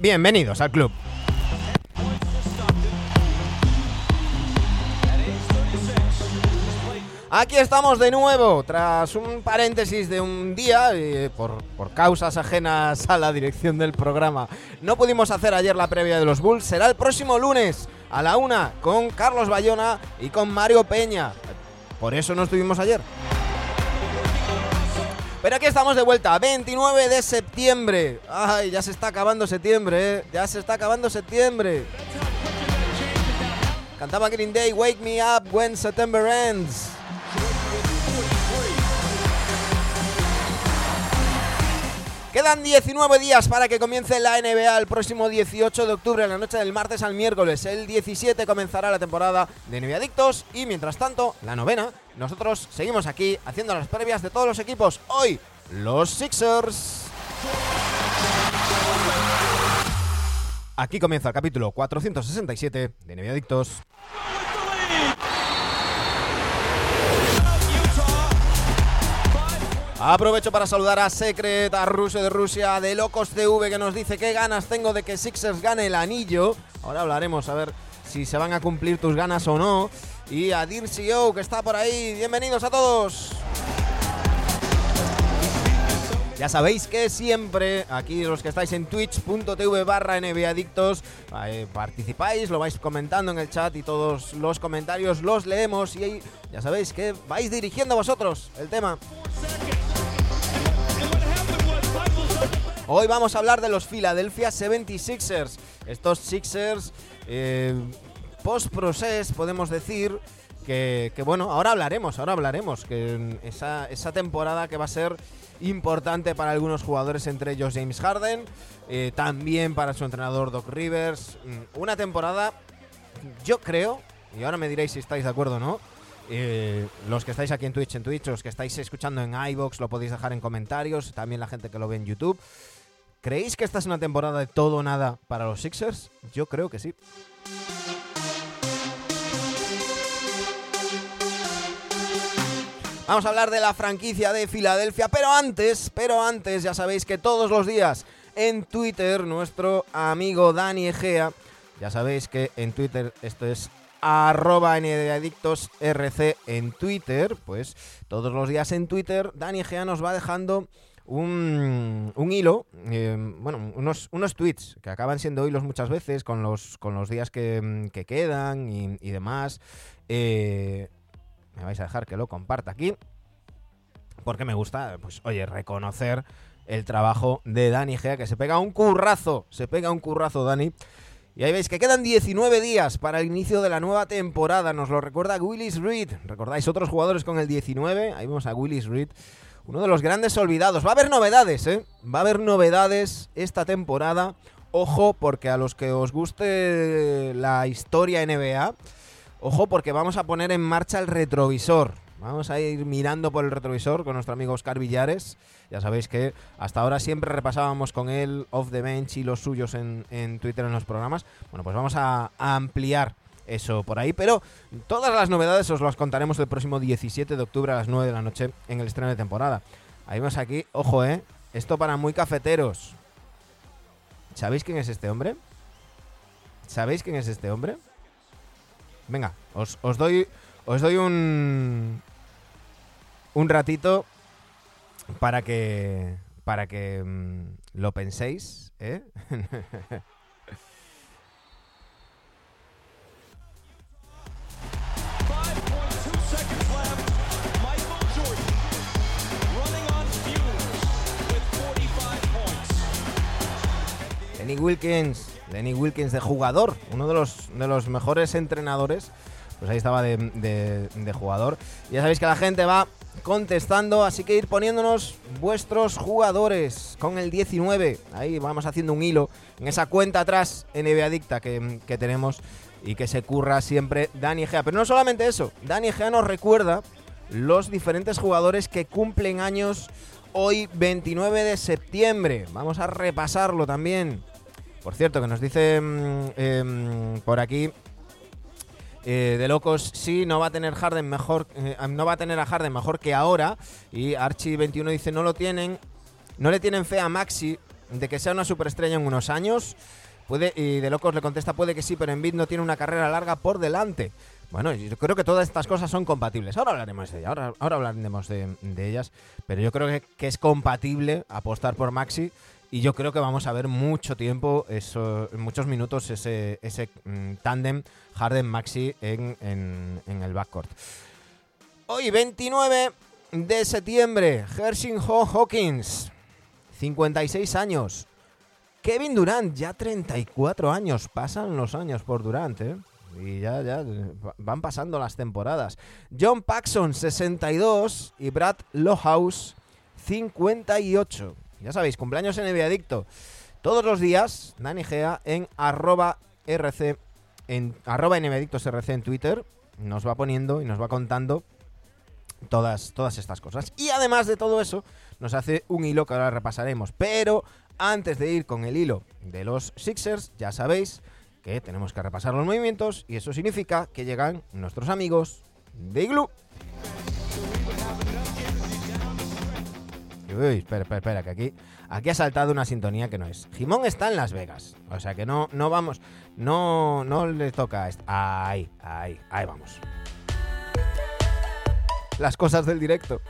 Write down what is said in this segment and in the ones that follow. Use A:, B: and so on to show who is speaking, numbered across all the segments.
A: Bienvenidos al club. Aquí estamos de nuevo, tras un paréntesis de un día, eh, por, por causas ajenas a la dirección del programa. No pudimos hacer ayer la previa de los Bulls, será el próximo lunes a la una con Carlos Bayona y con Mario Peña. Por eso no estuvimos ayer. Pero aquí estamos de vuelta, 29 de septiembre. Ay, ya se está acabando septiembre, ¿eh? Ya se está acabando septiembre. Cantaba Green Day, Wake Me Up When September Ends. Quedan 19 días para que comience la NBA el próximo 18 de octubre, en la noche del martes al miércoles. El 17 comenzará la temporada de NBA Adictos y mientras tanto, la novena, nosotros seguimos aquí haciendo las previas de todos los equipos. Hoy, los Sixers. Aquí comienza el capítulo 467 de NBA Adictos. Aprovecho para saludar a Secret, a Rusia de Rusia, de Locos TV, que nos dice qué ganas tengo de que Sixers gane el anillo. Ahora hablaremos a ver si se van a cumplir tus ganas o no. Y a Dircio, que está por ahí. Bienvenidos a todos. Ya sabéis que siempre, aquí los que estáis en twitch.tv barra nbadictos, eh, participáis, lo vais comentando en el chat y todos los comentarios los leemos y ya sabéis que vais dirigiendo vosotros el tema. Hoy vamos a hablar de los Philadelphia 76ers. Estos Sixers eh, post-process, podemos decir, que, bueno, ahora hablaremos, ahora hablaremos, que esa, temporada que va a ser importante para algunos jugadores, entre ellos James Harden, eh, también para su entrenador Doc Rivers. Mm, una temporada, yo creo, y ahora me diréis si estáis de acuerdo o no, eh, los que estáis aquí en Twitch, en Twitch, los que estáis escuchando en iBox, lo podéis dejar en comentarios, también la gente que lo ve en YouTube. ¿Creéis que esta es una temporada de todo o nada para los Sixers? Yo creo que sí. Vamos a hablar de la franquicia de Filadelfia, pero antes, pero antes, ya sabéis que todos los días en Twitter, nuestro amigo Dani Egea, ya sabéis que en Twitter esto es arroba rc en Twitter, pues todos los días en Twitter Dani Egea nos va dejando un, hilo, eh, bueno, unos, unos tweets que acaban siendo hilos muchas veces con los, con los días que, quedan y, demás. Eh, me vais a dejar que lo comparta aquí. Porque me gusta, pues, oye, reconocer el trabajo de Dani Gea, que se pega un currazo, se pega un currazo, Dani. Y ahí veis que quedan 19 días para el inicio de la nueva temporada. Nos lo recuerda Willis Reed. ¿Recordáis otros jugadores con el 19? Ahí vemos a Willis Reed uno de los grandes olvidados. Va a haber novedades, ¿eh? Va a haber novedades esta temporada. Ojo, porque a los que os guste la historia NBA, ojo, porque vamos a poner en marcha el retrovisor. Vamos a ir mirando por el retrovisor con nuestro amigo Oscar Villares. Ya sabéis que hasta ahora siempre repasábamos con él off the bench y los suyos en, Twitter en los programas. Bueno, pues vamos a ampliar eso por ahí. Pero todas las novedades os las contaremos el próximo 17 de octubre a las 9 de la noche en el estreno de temporada. Ahí vemos aquí, ojo, ¿eh? Esto para muy cafeteros. ¿Sabéis quién es este hombre? ¿Sabéis quién es este hombre? Venga, os, os doy os doy un un ratito para que para que mm, lo penséis, ¿eh? Lenny Wilkins, Lenny Wilkins de jugador, uno de los, de los mejores entrenadores. Pues ahí estaba de, jugador. Ya sabéis que la gente va contestando, así que ir poniéndonos vuestros jugadores con el 19. Ahí vamos haciendo un hilo en esa cuenta atrás NBA Adicta que, que tenemos y que se curra siempre Dani Gea. Pero no solamente eso, Dani Gea nos recuerda los diferentes jugadores que cumplen años hoy 29 de septiembre. Vamos a repasarlo también. Por cierto, que nos dice mm, em, por aquí eh, de locos, sí, no va a tener Harden mejor, eh, no va a tener a Harden mejor que ahora. Y Archie 21 dice no lo tienen, no le tienen fe a Maxi de que sea una superestrella en unos años. Puede, y de locos le contesta puede que sí, pero Envid no tiene una carrera larga por delante. Bueno, yo creo que todas estas cosas son compatibles. Ahora hablaremos de ellas, ahora, ahora hablaremos de, ellas, pero yo creo que, que, es compatible apostar por Maxi y yo creo que vamos a ver mucho tiempo, muchos minutos, ese, ese mm, tándem Harden-Maxi en, en, el backcourt. Hoy, 29 de septiembre, Hershing Hawkins, 56 años. Kevin Durant, ya 34 años. Pasan los años por Durant, ¿eh? Y ya, ya, van pasando las temporadas. John Paxson, 62. Y Brad Lohaus, 58. Ya sabéis, cumpleaños en NBA Adicto. Todos los días, Dani Gea en arroba RC, en arroba RC en Twitter, nos va poniendo y nos va contando todas, todas estas cosas. Y además de todo eso, nos hace un hilo que ahora repasaremos. Pero antes de ir con el hilo de los Sixers, ya sabéis que tenemos que repasar los movimientos y eso significa que llegan nuestros amigos de Igloo. Uy, espera, espera, espera, que aquí, aquí ha saltado una sintonía que no es. Jimón está en Las Vegas, o sea que no, no vamos, no, no le toca. Ahí, ahí, ahí vamos. Las cosas del directo.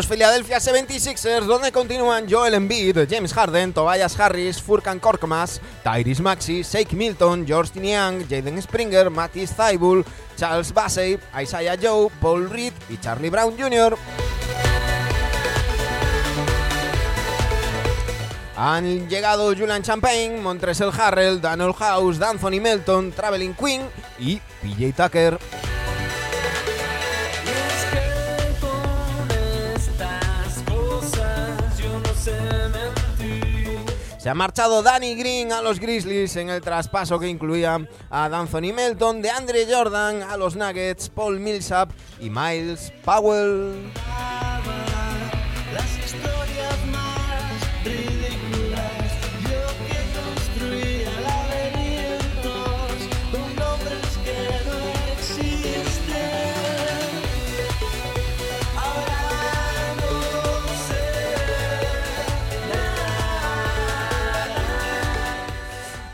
A: Unos Philadelphia 76ers donde continúan Joel Embiid, James Harden, Tobias Harris, Furkan Korkmaz, Tyrese Maxi, Shake Milton, George Niang, Jaden Springer, Matisse Thybulle, Charles Bassey, Isaiah Joe, Paul Reed y Charlie Brown Jr. Han llegado Julian Champagne, Montrezl Harrell, Daniel House, Anthony Melton, Traveling Queen y PJ Tucker. Se ha marchado Danny Green a los Grizzlies en el traspaso que incluía a Anthony Melton, de Andre Jordan a los Nuggets, Paul Millsap y Miles Powell.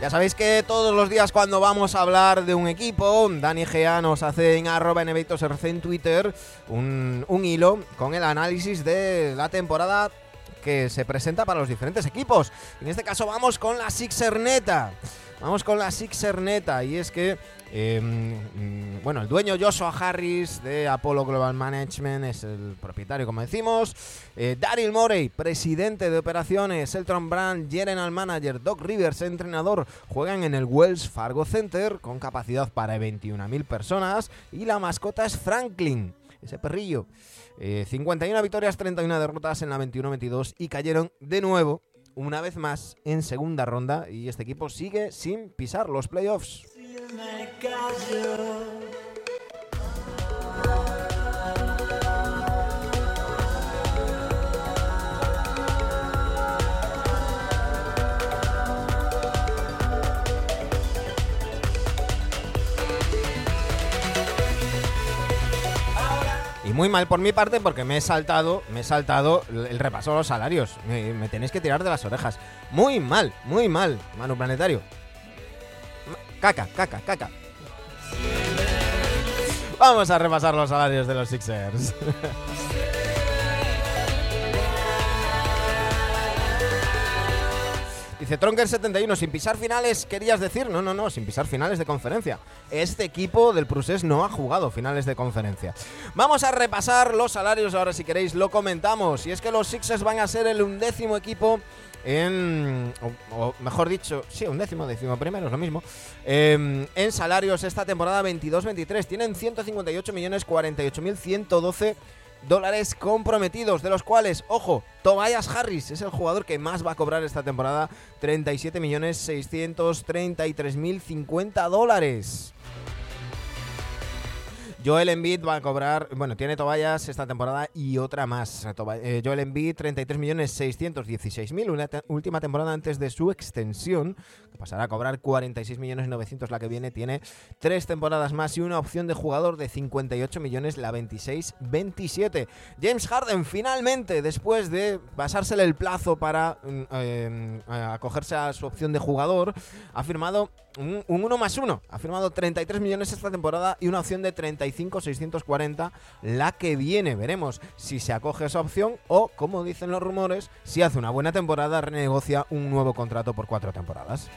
A: Ya sabéis que todos los días cuando vamos a hablar de un equipo, Dani Gea nos hace en arroba en en Twitter un, un hilo con el análisis de la temporada que se presenta para los diferentes equipos. En este caso vamos con la Sixer Neta. Vamos con la Sixer Neta y es que Em, mm, bueno, el dueño Joshua Harris de Apollo Global Management es el propietario, como decimos. Eh, Daryl Morey, presidente de operaciones. Elton Brand, general manager. Doc Rivers, entrenador. Juegan en el Wells Fargo Center con capacidad para 21.000 personas. Y la mascota es Franklin, ese perrillo. 51 eh, victorias, 31 derrotas en la 21-22 y cayeron de nuevo una vez más en segunda ronda y este equipo sigue sin pisar los playoffs. Me callo. muy mal por mi parte porque me he saltado, me he saltado el repaso de los salarios. Me, tenéis que tirar de las orejas. Muy mal, muy mal, Manu Planetario. Caca, caca, caca. Vamos a repasar los salarios de los Sixers. Dice Tronker71, sin pisar finales, querías decir. No, no, no, sin pisar finales de conferencia. Este equipo del Prusés no ha jugado finales de conferencia. Vamos a repasar los salarios ahora, si queréis, lo comentamos. Y es que los Sixers van a ser el undécimo equipo en, o, mejor dicho, sí, un décimo, décimo primero, es lo mismo, em, en salarios esta temporada 22-23. Tienen 158 millones 48 mil 112 dólares comprometidos, de los cuales, ojo, Tobias Harris es el jugador que más va a cobrar esta temporada, 37 millones 633 mil 50 dólares. Joel Embiid va a cobrar, bueno, tiene toallas esta temporada y otra más. Eh, Joel Embiid, 33 millones 616 mil, una última temporada antes de su extensión, que pasará a cobrar 46 millones 900 la que viene, tiene tres temporadas más y una opción de jugador de 58 millones la 26-27. James Harden finalmente, después de pasársele el plazo para mm, eh, acogerse a su opción de jugador, ha firmado un, 1 más 1. Ha firmado 33 millones esta temporada y una opción de 35-640 la que viene. Veremos si se acoge esa opción o, como dicen los rumores, si hace una buena temporada, renegocia un nuevo contrato por cuatro temporadas.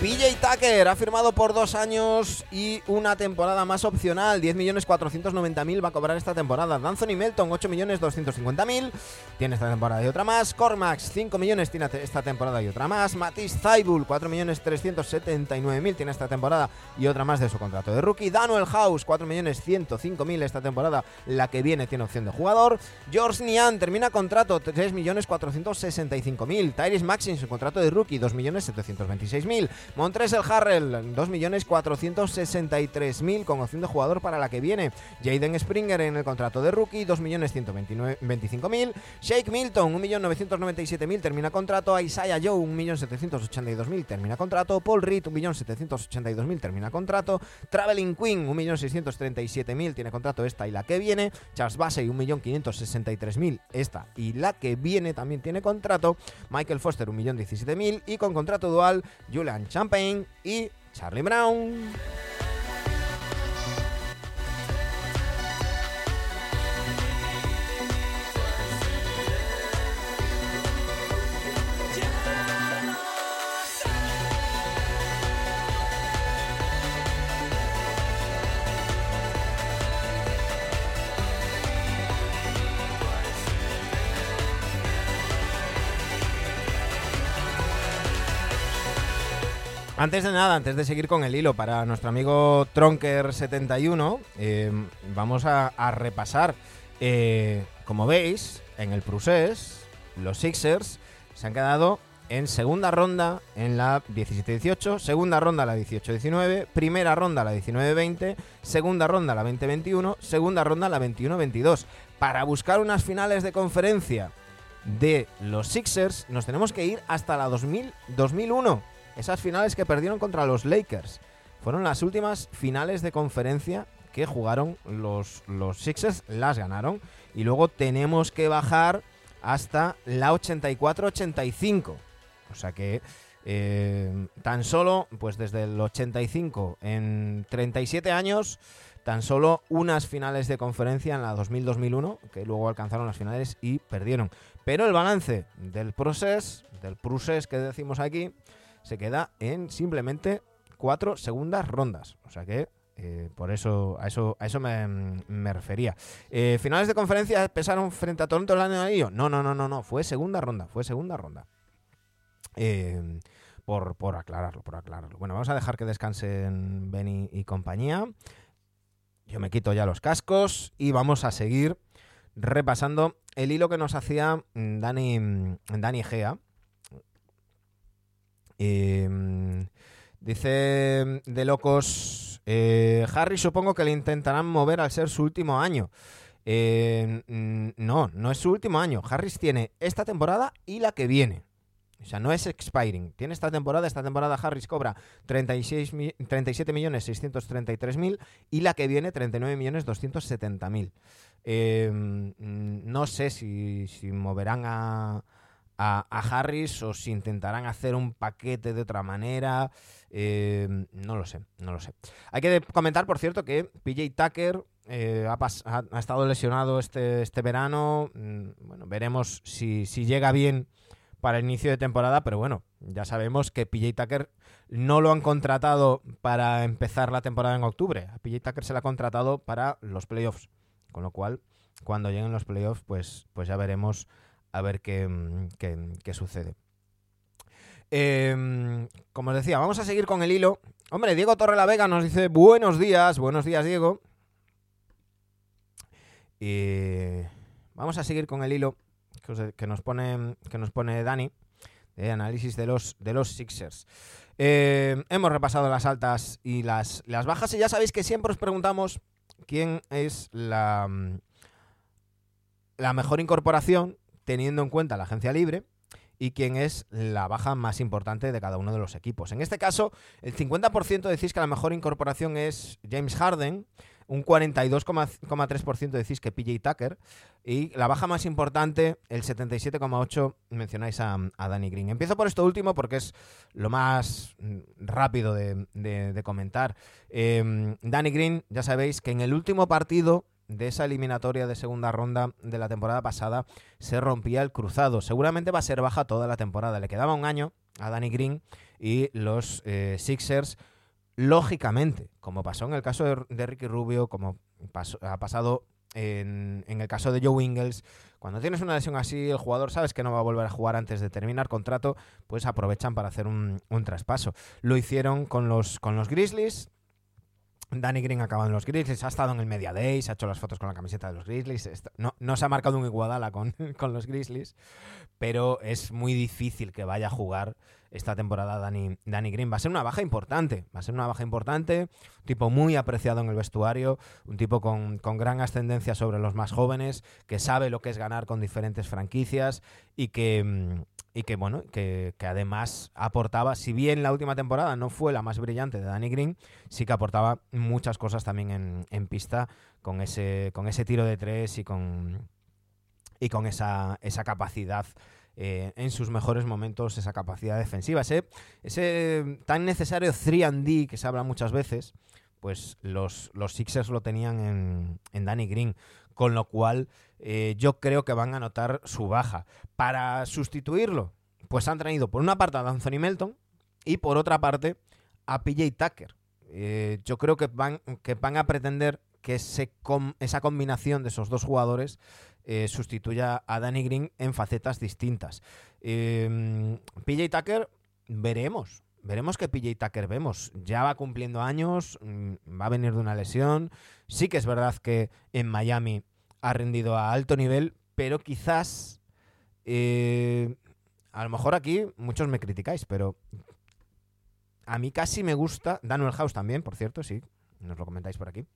A: PJ Tucker ha firmado por dos años y una temporada más opcional. 10.490.000 va a cobrar esta temporada. Danzoni Melton, 8.250.000. Tiene esta temporada y otra más. Cormax, 5 millones tiene esta temporada y otra más. Matisse Zaibul, 4.379.000 tiene esta temporada y otra más de su contrato de rookie. Daniel House, 4.105.000 esta temporada. La que viene tiene opción de jugador. George Nian termina contrato, 3.465.000. Tyrese Maxin, su contrato de rookie, 2.726.000. Montresel Harrell, 2.463.000 con opción de jugador para la que viene. Jaden Springer en el contrato de rookie, 2.125.000. Shake Milton, 1.997.000 termina contrato. Isaiah Joe, 1.782.000 termina contrato. Paul Reed, 1.782.000 termina contrato. Traveling Queen, 1.637.000 tiene contrato esta y la que viene. Charles Bassey, 1.563.000 esta y la que viene también tiene contrato. Michael Foster, 1.017.000 y con contrato dual Julian Champagne y Charlie Brown. Antes de nada, antes de seguir con el hilo, para nuestro amigo Tronker71, em, vamos a, repasar. Eh, como veis, en el Prusés, los Sixers se han quedado en segunda ronda en la 17-18, segunda ronda la 18-19, primera ronda la 19-20, segunda ronda la 20-21, segunda ronda la 21-22. Para buscar unas finales de conferencia de los Sixers nos tenemos que ir hasta la 2000, 2001 esas finales que perdieron contra los Lakers. Fueron las últimas finales de conferencia que jugaron los, los Sixers, las ganaron. Y luego tenemos que bajar hasta la 84-85. O sea que eh, tan solo, pues desde el 85, en 37 años, tan solo unas finales de conferencia en la 2000-2001, que luego alcanzaron las finales y perdieron. Pero el balance del proceso, del proceso que decimos aquí, se queda en simplemente cuatro segundas rondas. O sea que eh, por eso a eso a eso me, refería. Eh, finales de conferencia pesaron frente a Toronto el año de No, no, no, no, no. Fue segunda ronda. Fue segunda ronda. Eh, por, por aclararlo, por aclararlo. Bueno, vamos a dejar que descansen Benny y compañía. Yo me quito ya los cascos y vamos a seguir repasando el hilo que nos hacía Dani, Dani Gea Em, dice de locos, eh, Harry supongo que le intentarán mover al ser su último año. Em, no, no es su último año. Harris tiene esta temporada y la que viene. O sea, no es expiring. Tiene esta temporada, esta temporada Harris cobra 36 37 millones 633 mil y la que viene 39 millones 270 mil. Em, no sé si moverán a, a, Harris o si intentarán hacer un paquete de otra manera. Eh, no lo sé, no lo sé. Hay que comentar, por cierto, que PJ Tucker eh, ha, estado lesionado este, este verano. Mm, bueno, veremos si, si llega bien para el inicio de temporada, pero bueno, ya sabemos que PJ Tucker no lo han contratado para empezar la temporada en octubre. PJ Tucker se le ha contratado para los playoffs. Con lo cual, cuando lleguen los playoffs, pues, pues ya veremos a ver qué, mm, qué, sucede. Em, como os decía, vamos a seguir con el hilo. Hombre, Diego Torre la Vega nos dice buenos días, buenos días Diego. Y vamos a seguir con el hilo que, nos, pone, que nos pone Dani de análisis de los, de los Sixers. Eh, hemos repasado las altas y las, las bajas y ya sabéis que siempre os preguntamos quién es la, la mejor incorporación teniendo en cuenta la agencia libre y quién es la baja más importante de cada uno de los equipos. En este caso, el 50% decís que la mejor incorporación es James Harden, un 42,3% decís que PJ Tucker y la baja más importante, el 77,8% mencionáis a, Danny Green. Empiezo por esto último porque es lo más rápido de, comentar. Eh, Danny Green, ya sabéis que en el último partido de esa eliminatoria de segunda ronda de la temporada pasada se rompía el cruzado. Seguramente va a ser baja toda la temporada. Le quedaba un año a Danny Green y los eh, Sixers lógicamente, como pasó en el caso de, Ricky Rubio, como ha pasado en, el caso de Joe Ingles, cuando tienes una lesión así, el jugador sabes que no va a volver a jugar antes de terminar contrato, pues aprovechan para hacer un, traspaso. Lo hicieron con los, con los Grizzlies. Danny Green acaba en los Grizzlies, ha estado en el Media Day, se ha hecho las fotos con la camiseta de los Grizzlies. No, no se ha marcado un Iguadala con, con los Grizzlies, pero es muy difícil que vaya a jugar esta temporada Danny, Danny Green. Va a ser una baja importante, va a ser una baja importante, un tipo muy apreciado en el vestuario, un tipo con, gran ascendencia sobre los más jóvenes, que sabe lo que es ganar con diferentes franquicias y que, mm, y que bueno, que, además aportaba, si bien la última temporada no fue la más brillante de Danny Green, sí que aportaba muchas cosas también en, en pista con ese, con ese tiro de tres y con, y con esa, esa capacidad eh, en sus mejores momentos esa capacidad defensiva. Ese, ese tan necesario 3D que se habla muchas veces, pues los, los Sixers lo tenían en, en Danny Green. Con lo cual eh, yo creo que van a notar su baja. Para sustituirlo, pues han traído por una parte a Anthony Melton y por otra parte a PJ Tucker. Eh, yo creo que van, que van a pretender que esa combinación de esos dos jugadores eh, sustituya a Danny Green en facetas distintas. Em, PJ Tucker, veremos. Veremos qué PJ Tucker vemos. Ya va cumpliendo años, mm, va a venir de una lesión. Sí que es verdad que en Miami ha rendido a alto nivel, pero quizás... Eh, a lo mejor aquí muchos me criticáis, pero a mí casi me gusta. Daniel House también, por cierto, sí, nos lo comentáis por aquí.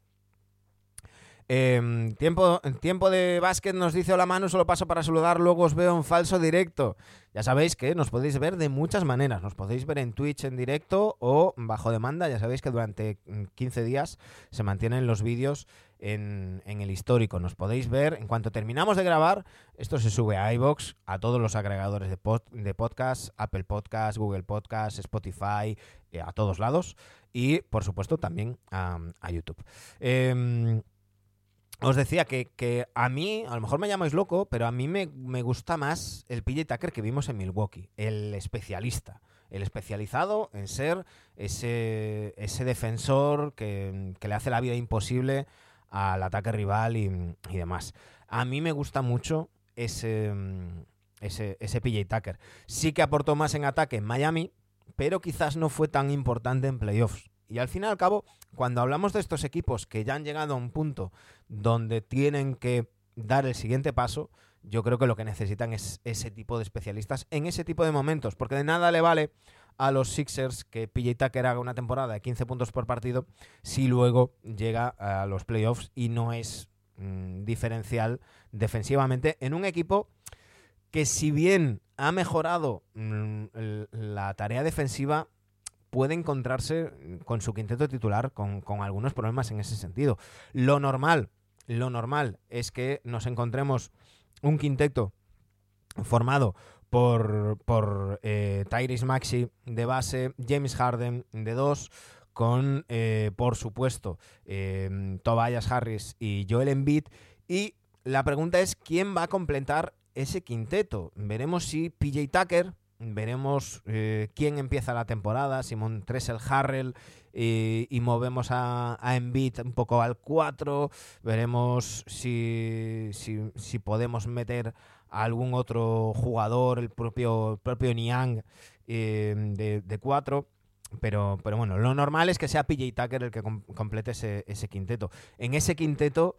A: Eh, tiempo, tiempo de básquet nos dice hola mano, solo paso para saludar, luego os veo en falso directo. Ya sabéis que nos podéis ver de muchas maneras. Nos podéis ver en Twitch en directo o bajo demanda. Ya sabéis que durante 15 mm, días se mantienen los vídeos en, el histórico. Nos podéis ver en cuanto terminamos de grabar. Esto se sube a iBox, a todos los agregadores de, de podcast, Apple Podcast, Google Podcast, Spotify, eh, a todos lados. Y por supuesto también a, YouTube. Eh, os decía que, a mí, a lo mejor me llamáis loco, pero a mí me, gusta más el PJ Tucker que vimos en Milwaukee, el especialista, el especializado en ser ese, ese defensor que, le hace la vida imposible al ataque rival y, demás. A mí me gusta mucho ese, ese, ese PJ Tucker. Sí que aportó más en ataque en Miami, pero quizás no fue tan importante en playoffs. Y al fin y al cabo, cuando hablamos de estos equipos que ya han llegado a un punto donde tienen que dar el siguiente paso, yo creo que lo que necesitan es ese tipo de especialistas en ese tipo de momentos, porque de nada le vale a los Sixers que PJ Tucker haga una temporada de 15 puntos por partido si luego llega a los playoffs y no es mm, diferencial defensivamente en un equipo que si bien ha mejorado mm, la tarea defensiva, puede encontrarse con su quinteto titular con, algunos problemas en ese sentido. Lo normal, lo normal es que nos encontremos un quinteto formado por, por eh, Tyrese Maxi de base, James Harden de dos, con, eh, por supuesto, eh, Tobias Harris y Joel Embiid. Y la pregunta es, ¿quién va a completar ese quinteto? Veremos si PJ Tucker, veremos eh, quién empieza la temporada, Simon Tressel Harrell, y movemos a, a Embiid un poco al 4, veremos si, si, podemos meter a algún otro jugador, el propio, propio Niang de 4. Pero, pero bueno, lo normal es que sea PJ Tucker el que complete ese, ese quinteto. En ese quinteto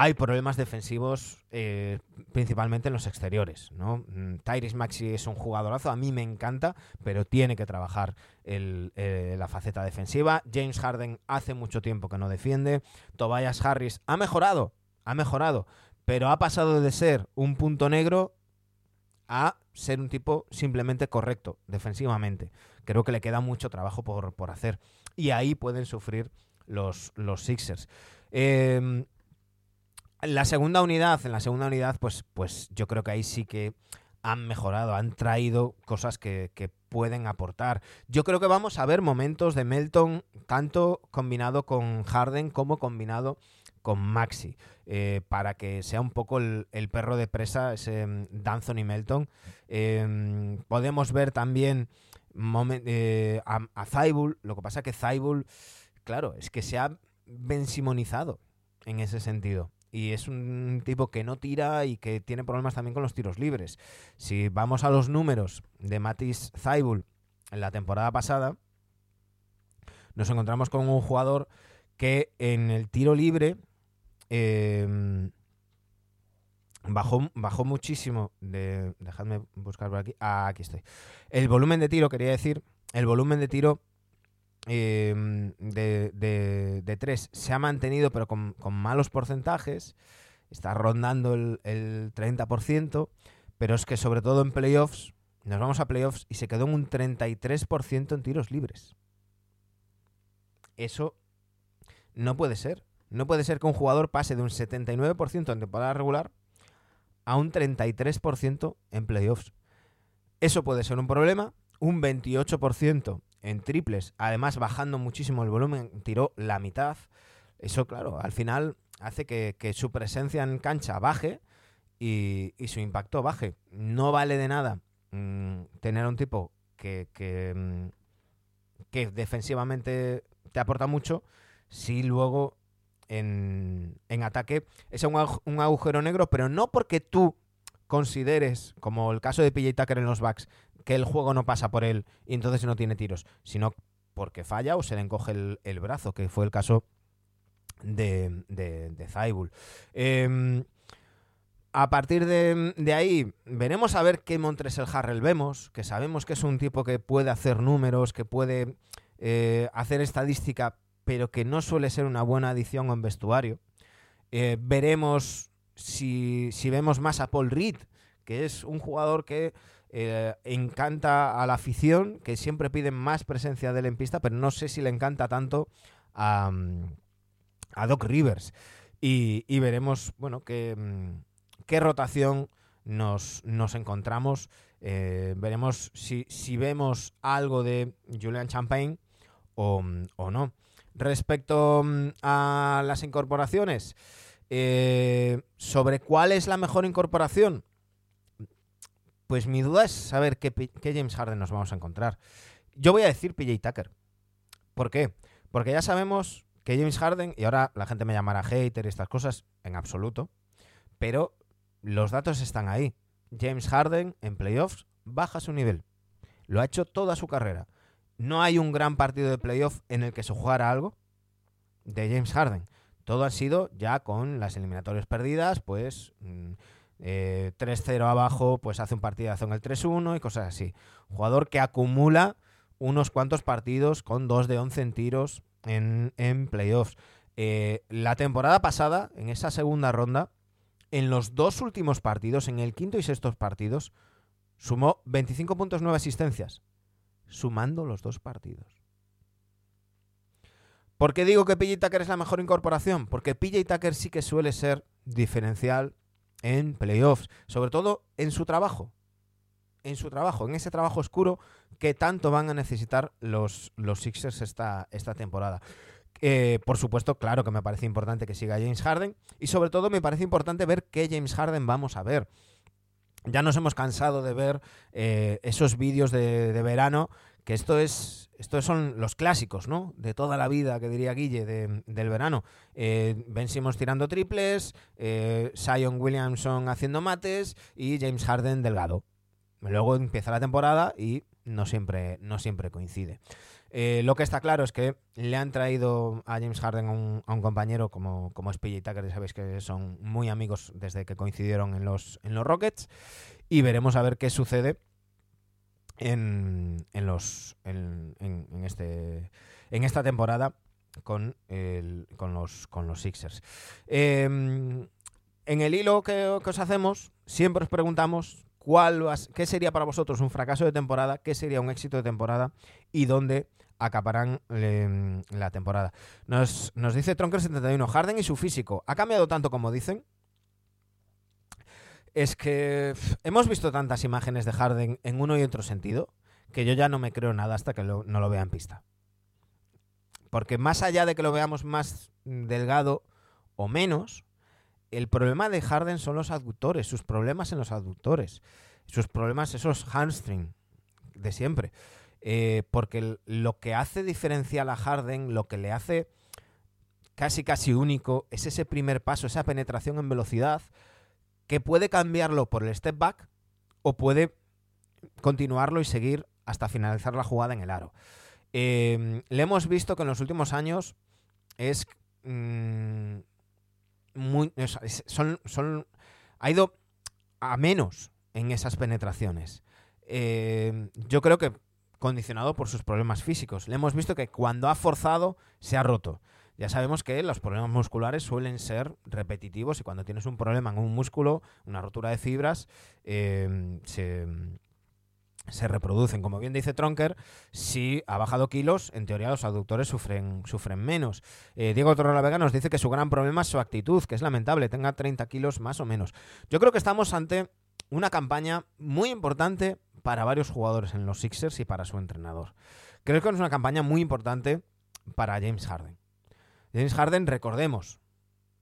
A: hay problemas defensivos eh, principalmente en los exteriores. ¿no? Mm, Tyrese Maxi es un jugadorazo, a mí me encanta, pero tiene que trabajar eh, la faceta defensiva. James Harden hace mucho tiempo que no defiende. Tobias Harris ha mejorado, ha mejorado, pero ha pasado de ser un punto negro a ser un tipo simplemente correcto defensivamente. Creo que le queda mucho trabajo por, hacer. Y ahí pueden sufrir los, los Sixers. Em, la segunda unidad, en la segunda unidad, pues, pues yo creo que ahí sí que han mejorado, han traído cosas que, pueden aportar. Yo creo que vamos a ver momentos de Melton, tanto combinado con Harden como combinado con Maxi, eh, para que sea un poco el, perro de presa ese mm, Danzon y Melton. Em, podemos ver también eh, a, a lo que pasa que Zaibul, claro, es que se ha bensimonizado en ese sentido y es un tipo que no tira y que tiene problemas también con los tiros libres. Si vamos a los números de Matis Zaibul en la temporada pasada, nos encontramos con un jugador que en el tiro libre em, bajó, bajó muchísimo. De, dejadme buscar por aquí. Ah, aquí estoy. El volumen de tiro, quería decir, el volumen de tiro Em, de, de, 3 se ha mantenido, pero con, malos porcentajes. Está rondando el, 30%, pero es que sobre todo en playoffs, nos vamos a playoffs y se quedó en un 33% en tiros libres. Eso no puede ser. No puede ser que un jugador pase de un 79% en temporada regular a un 33% en playoffs. Eso puede ser un problema. Un 28% en triples, además bajando muchísimo el volumen, tiró la mitad. Eso, claro, al final hace que, su presencia en cancha baje y, su impacto baje. No vale de nada mm, tener un tipo que, que, mm, que, defensivamente te aporta mucho si luego en, ataque es un, agujero negro, pero no porque tú consideres, como el caso de PJ Tucker en los backs, que el juego no pasa por él y entonces no tiene tiros, sino porque falla o se le encoge el, brazo, que fue el caso de, de, de em, a partir de, ahí, veremos a ver qué el Harrell vemos, que sabemos que es un tipo que puede hacer números, que puede eh, hacer estadística, pero que no suele ser una buena adición en vestuario. Eh, veremos si, si, vemos más a Paul Reed, que es un jugador que eh, encanta a la afición, que siempre piden más presencia de él en pista, pero no sé si le encanta tanto a, Doc Rivers. Y, veremos, bueno, qué, qué rotación nos, nos encontramos. Eh, veremos si, si, vemos algo de Julian Champagne o, no. Respecto mm, a las incorporaciones, eh, sobre cuál es la mejor incorporación, pues mi duda es saber qué, James Harden nos vamos a encontrar. Yo voy a decir PJ Tucker. ¿Por qué? Porque ya sabemos que James Harden, y ahora la gente me llamará hater y estas cosas, en absoluto, pero los datos están ahí. James Harden en playoffs baja su nivel. Lo ha hecho toda su carrera. No hay un gran partido de playoff en el que se jugara algo de James Harden. Todo ha sido ya con las eliminatorias perdidas, pues mm, 3-0 eh, abajo, pues hace un partidazo en el 3-1 y cosas así. Jugador que acumula unos cuantos partidos con 2 de 11 en tiros en, playoffs. Eh, la temporada pasada, en esa segunda ronda, en los dos últimos partidos, en el quinto y sexto partidos, sumó 25 puntos, 9 asistencias, sumando los dos partidos. ¿Por qué digo que PJ Tucker es la mejor incorporación? Porque PJ Tucker sí que suele ser diferencial en playoffs, sobre todo en su trabajo. en su trabajo, en ese trabajo oscuro que tanto van a necesitar los, los Sixers esta, esta temporada. Eh, por supuesto, claro que me parece importante que siga James Harden y sobre todo me parece importante ver qué James Harden vamos a ver. Ya nos hemos cansado de ver eh, esos vídeos de, verano, que esto es, estos son los clásicos, ¿no? De toda la vida, que diría Guille, de, del verano. Eh, ben Simmons tirando triples, eh, Williamson haciendo mates y James Harden delgado. Luego empieza la temporada y no siempre, no siempre coincide. Eh, lo que está claro es que le han traído a James Harden a un, compañero como, como es PJ Tucker, sabéis que son muy amigos desde que coincidieron en los, en los Rockets, y veremos a ver qué sucede en, en los, en, en, este, en esta temporada con, el, con, los, con los Sixers. Eh, en el hilo que, que os hacemos, siempre os preguntamos ¿Cuál ¿Qué sería para vosotros un fracaso de temporada? ¿Qué sería un éxito de temporada? ¿Y dónde acaparán eh, la temporada? Nos, nos dice Tronker71, Harden y su físico. ¿Ha cambiado tanto como dicen? Es que hemos visto tantas imágenes de Harden en uno y otro sentido que yo ya no me creo nada hasta que no lo vea en pista. Porque más allá de que lo veamos más delgado o menos, el problema de Harden son los aductores, sus problemas en los aductores, sus problemas, esos hamstring de siempre. Eh, porque lo que hace diferencial a Harden, lo que le hace casi casi único, es ese primer paso, esa penetración en velocidad, que puede cambiarlo por el step back o puede continuarlo y seguir hasta finalizar la jugada en el aro. Eh, le hemos visto que en los últimos años es... Mmm, muy, son, son, ha ido a menos en esas penetraciones. Eh, yo creo que condicionado por sus problemas físicos. Le hemos visto que cuando ha forzado se ha roto. Ya sabemos que los problemas musculares suelen ser repetitivos y cuando tienes un problema en un músculo, una rotura de fibras, eh, se, se reproducen. Como bien dice Tronker, si ha bajado kilos, en teoría los aductores sufren, sufren menos. Eh, Diego Torrelavega nos dice que su gran problema es su actitud, que es lamentable, tenga 30 kilos más o menos. Yo creo que estamos ante una campaña muy importante para varios jugadores en los Sixers y para su entrenador. Creo que es una campaña muy importante para James Harden. James Harden, recordemos,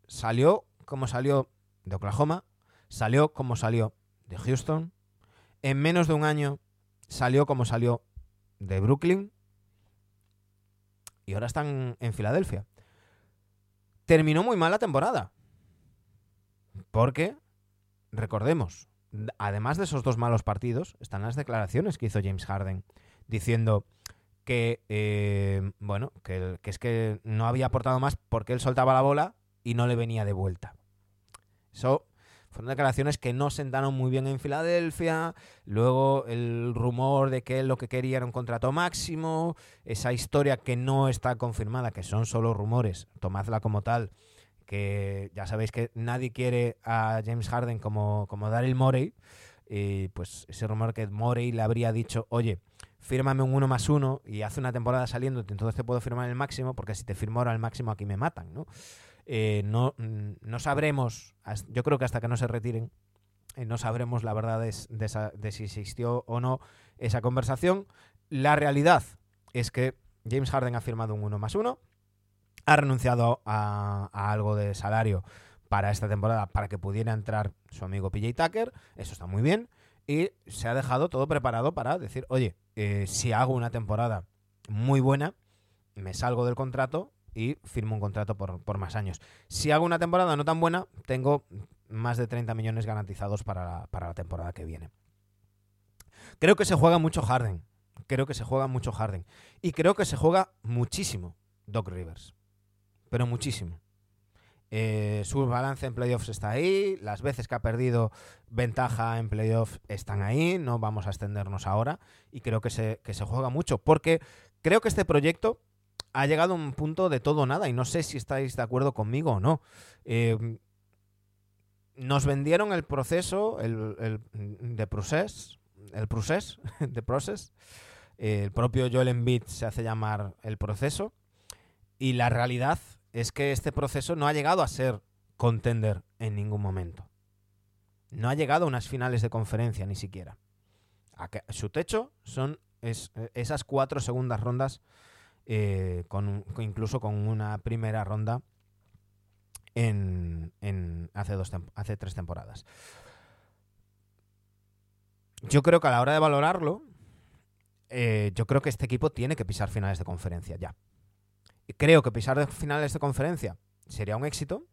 A: salió como salió de Oklahoma, salió como salió de Houston, en menos de un año salió como salió de Brooklyn y ahora están en Filadelfia. Terminó muy mal la temporada. Porque, recordemos, además de esos dos malos partidos, están las declaraciones que hizo James Harden diciendo que, eh, bueno, que, que, es que no había aportado más porque él soltaba la bola y no le venía de vuelta. Eso fueron declaraciones que no sentaron muy bien en Filadelfia. Luego el rumor de que él lo que quería era un contrato máximo. Esa historia que no está confirmada, que son solo rumores, tomadla como tal. Que ya sabéis que nadie quiere a James Harden como, como Daryl Morey. Y pues ese rumor que Morey le habría dicho, oye, fírmame un uno más uno y hace una temporada saliendo, entonces te puedo firmar el máximo, porque si te firmo ahora el máximo aquí me matan, ¿no? eh, no, mm, no, sabremos, yo creo que hasta que no se retiren, eh, no sabremos la verdad de, de, si existió o no esa conversación. La realidad es que James Harden ha firmado un 1 más 1, ha renunciado a, algo de salario para esta temporada para que pudiera entrar su amigo PJ Tucker, eso está muy bien, y se ha dejado todo preparado para decir, oye, eh, si hago una temporada muy buena, me salgo del contrato y firmo un contrato por, más años. Si hago una temporada no tan buena, tengo más de 30 millones garantizados para la temporada que viene. Creo que se juega mucho Harden. Creo que se juega mucho Harden. Y creo que se juega muchísimo Doc Rivers. Pero muchísimo. Eh, su balance en playoffs está ahí. Las veces que ha perdido ventaja en playoffs están ahí. No vamos a extendernos ahora. Y creo que se, que se juega mucho. Porque creo que este proyecto ha llegado a un punto de todo o nada y no sé si estáis de acuerdo conmigo o no. Eh, nos vendieron el proceso, el, el de process, el process, de process. Eh, el propio Joel Embiid se hace llamar el proceso y la realidad es que este proceso no ha llegado a ser contender en ningún momento. No ha llegado a unas finales de conferencia ni siquiera. Su techo son esas cuatro segundas rondas, eh, con, incluso con una primera ronda en, hace, dos hace tres temporadas. Yo creo que a la hora de valorarlo, eh, yo creo que este equipo tiene que pisar finales de conferencia ya. Creo que pisar finales de conferencia sería un éxito.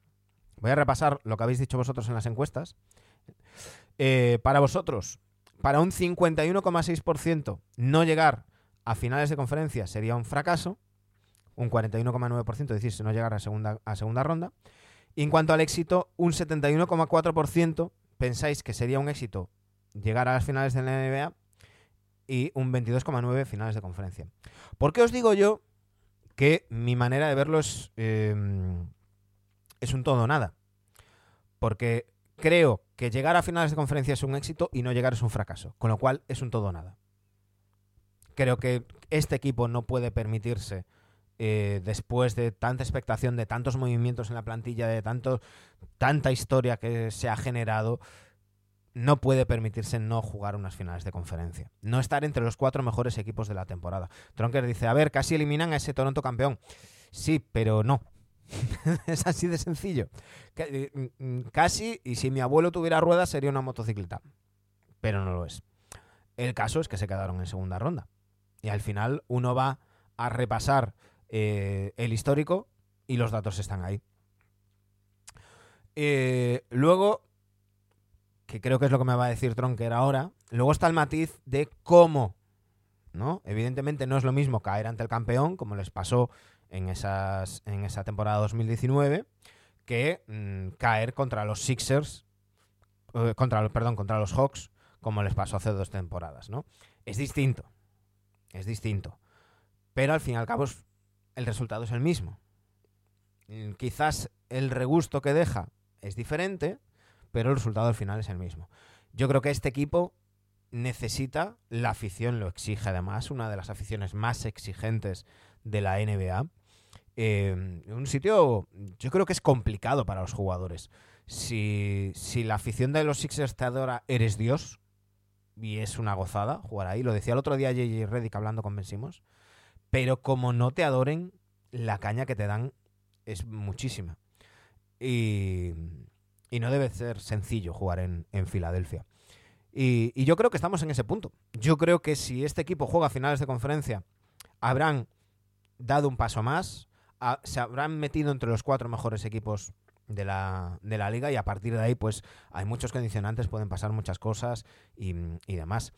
A: Voy a repasar lo que habéis dicho vosotros en las encuestas. Eh, para vosotros, para un 51,6% no llegar a finales de conferencia sería un fracaso. Un 41,9% decir no llegar a segunda, a segunda ronda. Y en cuanto al éxito, un 71,4% pensáis que sería un éxito llegar a las finales de la NBA y un 22,9% finales de conferencia. ¿Por qué os digo yo que mi manera de verlo es, em, es un todo o nada? Porque creo que llegar a finales de conferencia es un éxito y no llegar es un fracaso, con lo cual es un todo o nada. Creo que este equipo no puede permitirse eh, después de tanta expectación, de tantos movimientos en la plantilla, de tanto, tanta historia que se ha generado, no puede permitirse no jugar unas finales de conferencia. No estar entre los cuatro mejores equipos de la temporada. Tronker dice, a ver, casi eliminan a ese Toronto campeón. Sí, pero no. es así de sencillo. Eh, mm, mm, casi, y si mi abuelo tuviera ruedas, sería una motocicleta. Pero no lo es. El caso es que se quedaron en segunda ronda. Y al final uno va a repasar eh, el histórico y los datos están ahí. Eh, luego, que creo que es lo que me va a decir Tronker ahora, luego está el matiz de cómo, ¿no? Evidentemente no es lo mismo caer ante el campeón, como les pasó en, esas, en esa temporada 2019, que mm, caer contra los Sixers, eh, contra, perdón, contra los Hawks, como les pasó hace dos temporadas, ¿no? Es distinto, es distinto. Pero al fin y al cabo el resultado es el mismo. Mm, quizás el regusto que deja es diferente, pero el resultado al final es el mismo. Yo creo que este equipo necesita, la afición lo exige además, una de las aficiones más exigentes de la NBA. Eh, un sitio, yo creo que es complicado para los jugadores. Si, si la afición de los Sixers te adora, eres Dios. Y es una gozada jugar ahí. Lo decía el otro día JJ Reddick hablando con Ben pero como no te adoren, la caña que te dan es muchísima. Y, no debe ser sencillo jugar en, Filadelfia. Y, yo creo que estamos en ese punto. Yo creo que si este equipo juega a finales de conferencia, habrán dado un paso más, se habrán metido entre los cuatro mejores equipos de la, de la, liga y a partir de ahí pues hay muchos condicionantes, pueden pasar muchas cosas y, y demás.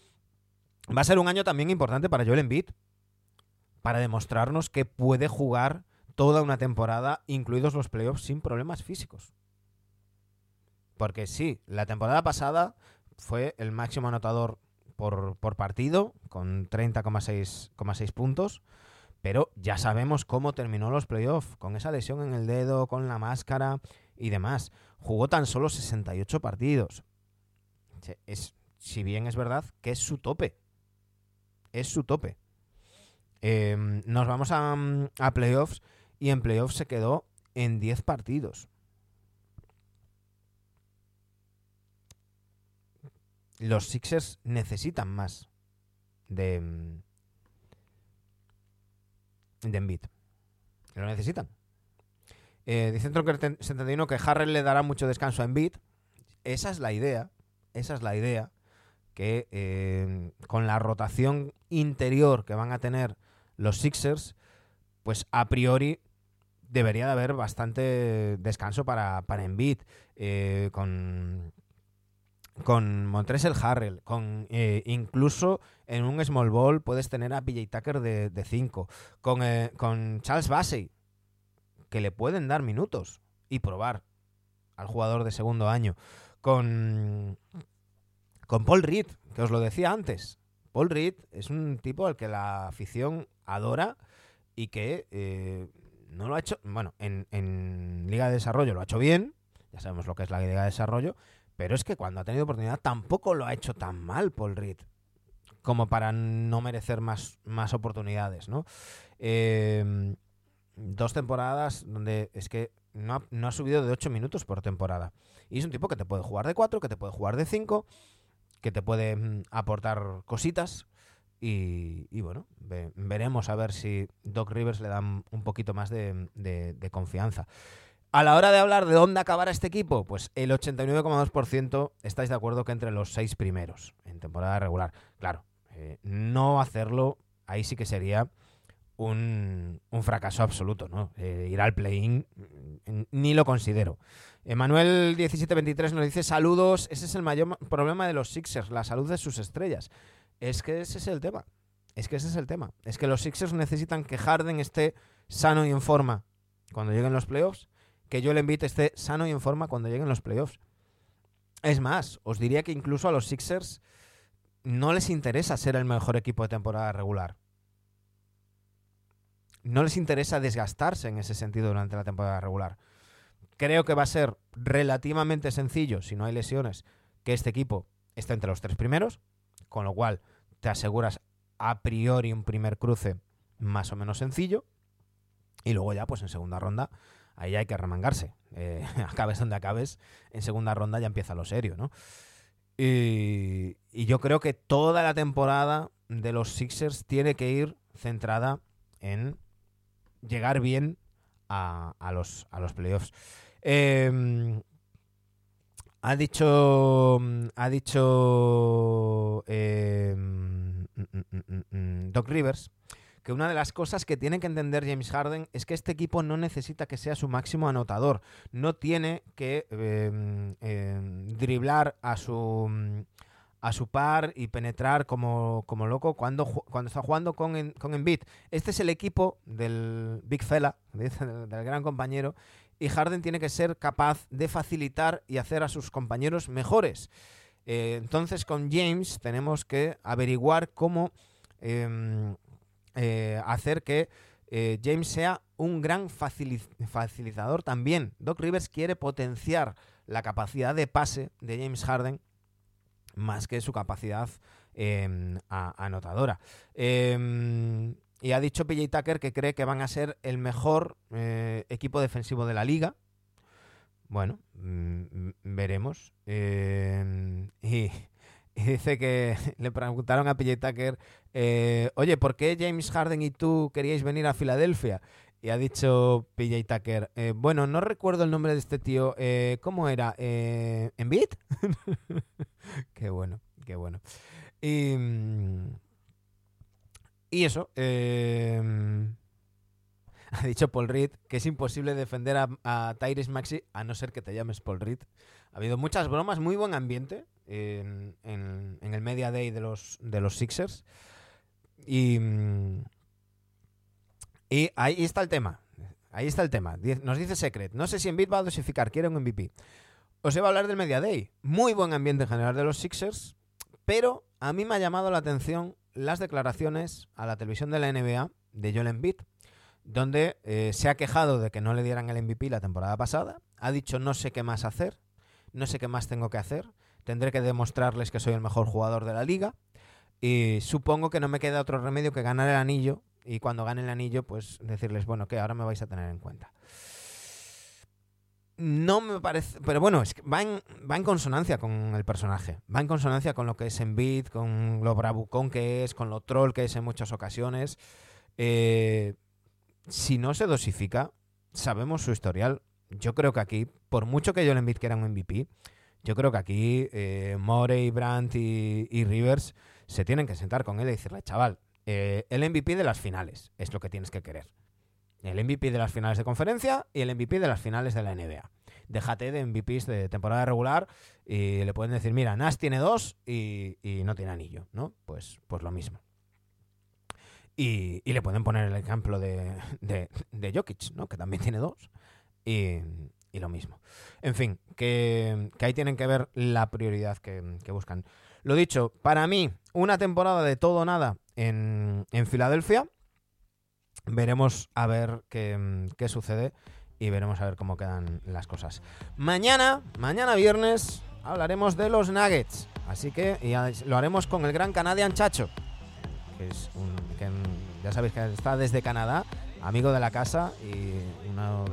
A: Va a ser un año también importante para Joel Embiid, para demostrarnos que puede jugar toda una temporada, incluidos los playoffs, sin problemas físicos. Porque sí, la temporada pasada fue el máximo anotador por, partido, con 30,6 puntos, pero ya sabemos cómo terminó los playoffs, con esa lesión en el dedo, con la máscara y demás. Jugó tan solo 68 partidos. Es, si bien es verdad que es su tope. Es su tope. Em, nos vamos mm, a, playoffs y en playoffs se quedó en 10 partidos. Los Sixers necesitan más de, mm, de Embiid. Lo necesitan. Eh, dice Tronker 71 que Harrell le dará mucho descanso a Embiid. Esa es la idea. Esa es la idea. Que em, con la rotación interior que van a tener los Sixers, pues a priori debería de haber bastante descanso para, para Embiid, eh, con, con Montrezl Harrell, con eh, incluso en un small ball puedes tener a PJ Tucker de 5, con, eh, con Charles Bassey, que le pueden dar minutos y probar al jugador de segundo año, con, con Paul Reed, que os lo decía antes. Paul Reed es un tipo al que la afición adora y que eh, no lo ha hecho, bueno, en, Liga de Desarrollo lo ha hecho bien, ya sabemos lo que es la Liga de Desarrollo, pero es que cuando ha tenido oportunidad tampoco lo ha hecho tan mal Paul Reed como para no merecer más, más oportunidades, ¿no? Em, dos temporadas donde es que no ha, no ha, subido de 8 minutos por temporada. Y es un tipo que te puede jugar de 4, que te puede jugar de 5, que te puede mm, aportar cositas. Y, bueno, veremos a ver si Doc Rivers le dan un poquito más de confianza. A la hora de hablar de dónde acabará este equipo, pues el 89,2% estáis de acuerdo que entre los seis primeros en temporada regular. Claro, eh, no hacerlo, ahí sí que sería un, fracaso absoluto, ¿no? Eh, ir al play-in mm, ni lo considero. Emanuel 1723 nos dice saludos, ese es el mayor problema de los Sixers, la salud de sus estrellas. Es que ese es el tema. Es que ese es el tema. Es que los Sixers necesitan que Harden esté sano y en forma cuando lleguen los playoffs, que yo le invite esté sano y en forma cuando lleguen los playoffs. Es más, os diría que incluso a los Sixers no les interesa ser el mejor equipo de temporada regular. No les interesa desgastarse en ese sentido durante la temporada regular. Creo que va a ser relativamente sencillo, si no hay lesiones, que este equipo esté entre los tres primeros, con lo cual te aseguras a priori un primer cruce más o menos sencillo. Y luego ya, pues en segunda ronda, ahí hay que remangarse. Eh, acabes donde acabes, en segunda ronda ya empieza lo serio, ¿no? Y, yo creo que toda la temporada de los Sixers tiene que ir centrada en llegar bien a, los, a los playoffs. Em, ha dicho. Ha dicho. Em, mm, mm, mm, Doc Rivers que una de las cosas que tiene que entender James Harden es que este equipo no necesita que sea su máximo anotador. No tiene que em, em, driblar a su a su par y penetrar como, como loco cuando, cuando está jugando con, con Embiid. Este es el equipo del Big Fella, del, gran compañero, y Harden tiene que ser capaz de facilitar y hacer a sus compañeros mejores. Eh, entonces con James tenemos que averiguar cómo em, eh, hacer que eh, James sea un gran facilitador también. Doc Rivers quiere potenciar la capacidad de pase de James Harden más que su capacidad em, anotadora. Em, y ha dicho PJ Tucker que cree que van a ser el mejor eh, equipo defensivo de la liga. Bueno, mm, veremos. Em, y y dice que le preguntaron a PJ Tucker, eh, oye, ¿por qué James Harden y tú queríais venir a Filadelfia? Y ha dicho PJ Tucker, eh, bueno, no recuerdo el nombre de este tío, eh, ¿cómo era? Eh, ¿Envid? qué bueno, qué bueno. Y, y eso, ha dicho Paul Reed que es imposible defender a, a Tyrese Maxi a no ser que te llames Paul Reed. Ha habido muchas bromas, muy buen ambiente en, el Media Day de los, de los Sixers. Y, y ahí está el tema. Ahí está el tema. Nos dice Secret. No sé si Embiid va a dosificar. Quiere un MVP. Os iba a hablar del Media Day. Muy buen ambiente en general de los Sixers. Pero a mí me ha llamado la atención las declaraciones a la televisión de la NBA de Joel Embiid, donde eh, se ha quejado de que no le dieran el MVP la temporada pasada. Ha dicho no sé qué más hacer. No sé qué más tengo que hacer tendré que demostrarles que soy el mejor jugador de la liga. Y supongo que no me queda otro remedio que ganar el anillo. Y cuando gane el anillo, pues decirles, bueno, que ahora me vais a tener en cuenta. No me parece. Pero bueno, es que va, en, va en consonancia con el personaje. Va en consonancia con lo que es en beat, con lo bravucón que es, con lo troll que es en muchas ocasiones. Eh, si no se dosifica, sabemos su historial. Yo creo que aquí, por mucho que yo le que era un MVP, yo creo que aquí eh, Morey, Brandt y, Rivers se tienen que sentar con él y decirle, chaval, eh, el MVP de las finales es lo que tienes que querer. El MVP de las finales de conferencia y el MVP de las finales de la NBA. Déjate de MVPs de temporada regular y le pueden decir, mira, Nash tiene dos y, no tiene anillo, ¿no? Pues, pues lo mismo. Y, le pueden poner el ejemplo de, de, Jokic, ¿no? Que también tiene dos. Y, y lo mismo. En fin, que, ahí tienen que ver la prioridad que, buscan. Lo dicho, para mí, una temporada de todo o nada en, en Filadelfia. Veremos a ver qué, qué sucede y veremos a ver cómo quedan las cosas. Mañana, mañana viernes, hablaremos de los Nuggets. Así que lo haremos con el gran Canadian Chacho, que es ya sabéis que está desde Canadá amigo de la casa y uno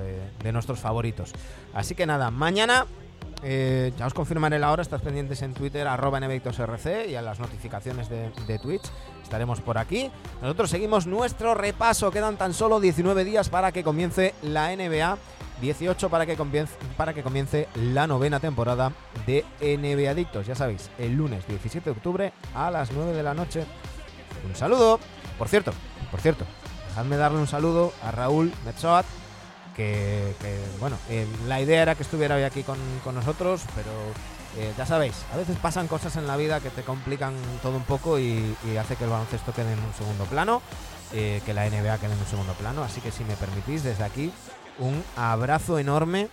A: de, nuestros favoritos. Así que nada, mañana eh, ya os confirmaré la hora, estás pendientes en Twitter, arroba rc y a las notificaciones de, de Twitch. Estaremos por aquí. Nosotros seguimos nuestro repaso. Quedan tan solo 19 días para que comience la NBA. 18 para que, comience, para que comience la novena temporada de NBA Adictos. Ya sabéis, el lunes 17 de octubre a las 9 de la noche. Un saludo. Por cierto, por cierto, dejadme darle un saludo a Raúl Metzoat, que, bueno, eh, la idea era que estuviera hoy aquí con, con nosotros, pero eh, ya sabéis, a veces pasan cosas en la vida que te complican todo un poco y, hace que el baloncesto quede en un segundo plano, eh, que la NBA quede en un segundo plano, así que si me permitís, desde aquí, un abrazo enorme.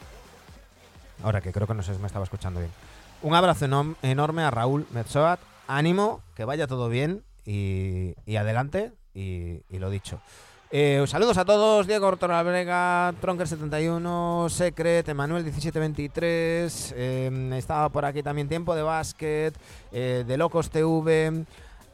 A: Ahora que creo que no sé si me estaba escuchando bien. Un abrazo enorme a Raúl Metzoat. Ánimo, que vaya todo bien y, y adelante. Y, y, lo dicho. Eh, saludos a todos, Diego Ortorabrega, Tronker71, Secret, Emanuel 1723, eh, estaba por aquí también Tiempo de Básquet, eh, de Locos TV,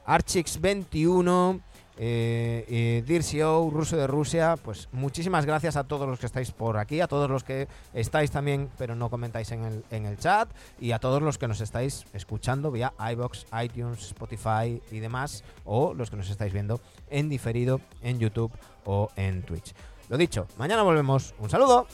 A: Archix21, eh, eh, Dircio, Ruso de Rusia, pues muchísimas gracias a todos los que estáis por aquí, a todos los que estáis también, pero no comentáis en el, en el chat, y a todos los que nos estáis escuchando vía iBox, iTunes, Spotify y demás, o los que nos estáis viendo en diferido en YouTube o en Twitch. Lo dicho, mañana volvemos. Un saludo.